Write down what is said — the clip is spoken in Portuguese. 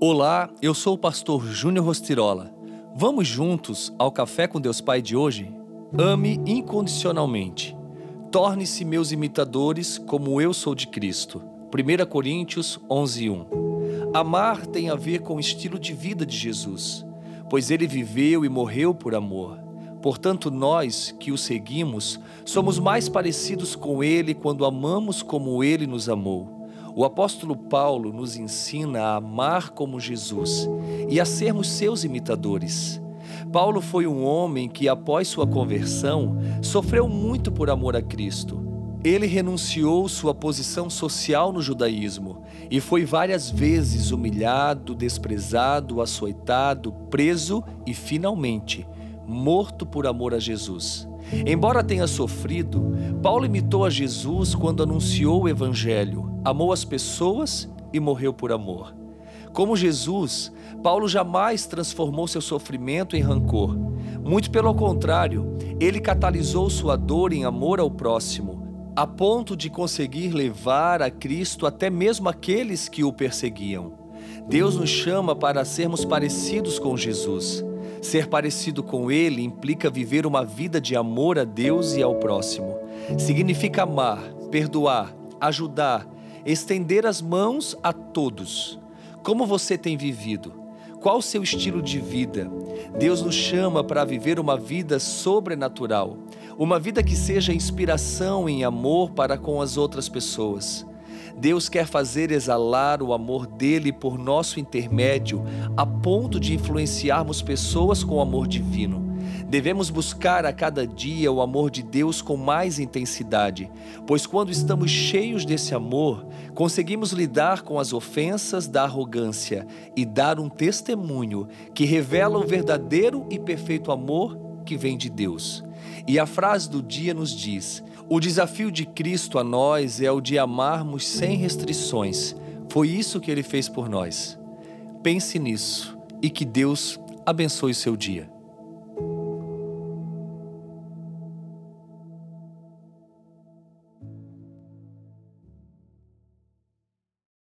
Olá, eu sou o pastor Júnior Rostirola. Vamos juntos ao Café com Deus Pai de hoje? Ame incondicionalmente. Torne-se meus imitadores como eu sou de Cristo. 1 Coríntios 11:1. Amar tem a ver com o estilo de vida de Jesus, pois ele viveu e morreu por amor. Portanto, nós que o seguimos somos mais parecidos com ele quando amamos como ele nos amou. O apóstolo Paulo nos ensina a amar como Jesus e a sermos seus imitadores. Paulo foi um homem que, após sua conversão, sofreu muito por amor a Cristo. Ele renunciou sua posição social no judaísmo e foi várias vezes humilhado, desprezado, açoitado, preso e, finalmente, morto por amor a Jesus. Embora tenha sofrido, Paulo imitou a Jesus quando anunciou o Evangelho, amou as pessoas e morreu por amor. Como Jesus, Paulo jamais transformou seu sofrimento em rancor. Muito pelo contrário, ele catalisou sua dor em amor ao próximo, a ponto de conseguir levar a Cristo até mesmo aqueles que o perseguiam. Deus nos chama para sermos parecidos com Jesus. Ser parecido com Ele implica viver uma vida de amor a Deus e ao próximo. Significa amar, perdoar, ajudar, estender as mãos a todos. Como você tem vivido? Qual o seu estilo de vida? Deus nos chama para viver uma vida sobrenatural, uma vida que seja inspiração em amor para com as outras pessoas. Deus quer fazer exalar o amor dele por nosso intermédio, a ponto de influenciarmos pessoas com o amor divino. Devemos buscar a cada dia o amor de Deus com mais intensidade, pois quando estamos cheios desse amor, conseguimos lidar com as ofensas da arrogância e dar um testemunho que revela o verdadeiro e perfeito amor que vem de Deus. E a frase do dia nos diz: o desafio de Cristo a nós é o de amarmos sem restrições. Foi isso que ele fez por nós. Pense nisso e que Deus abençoe o seu dia.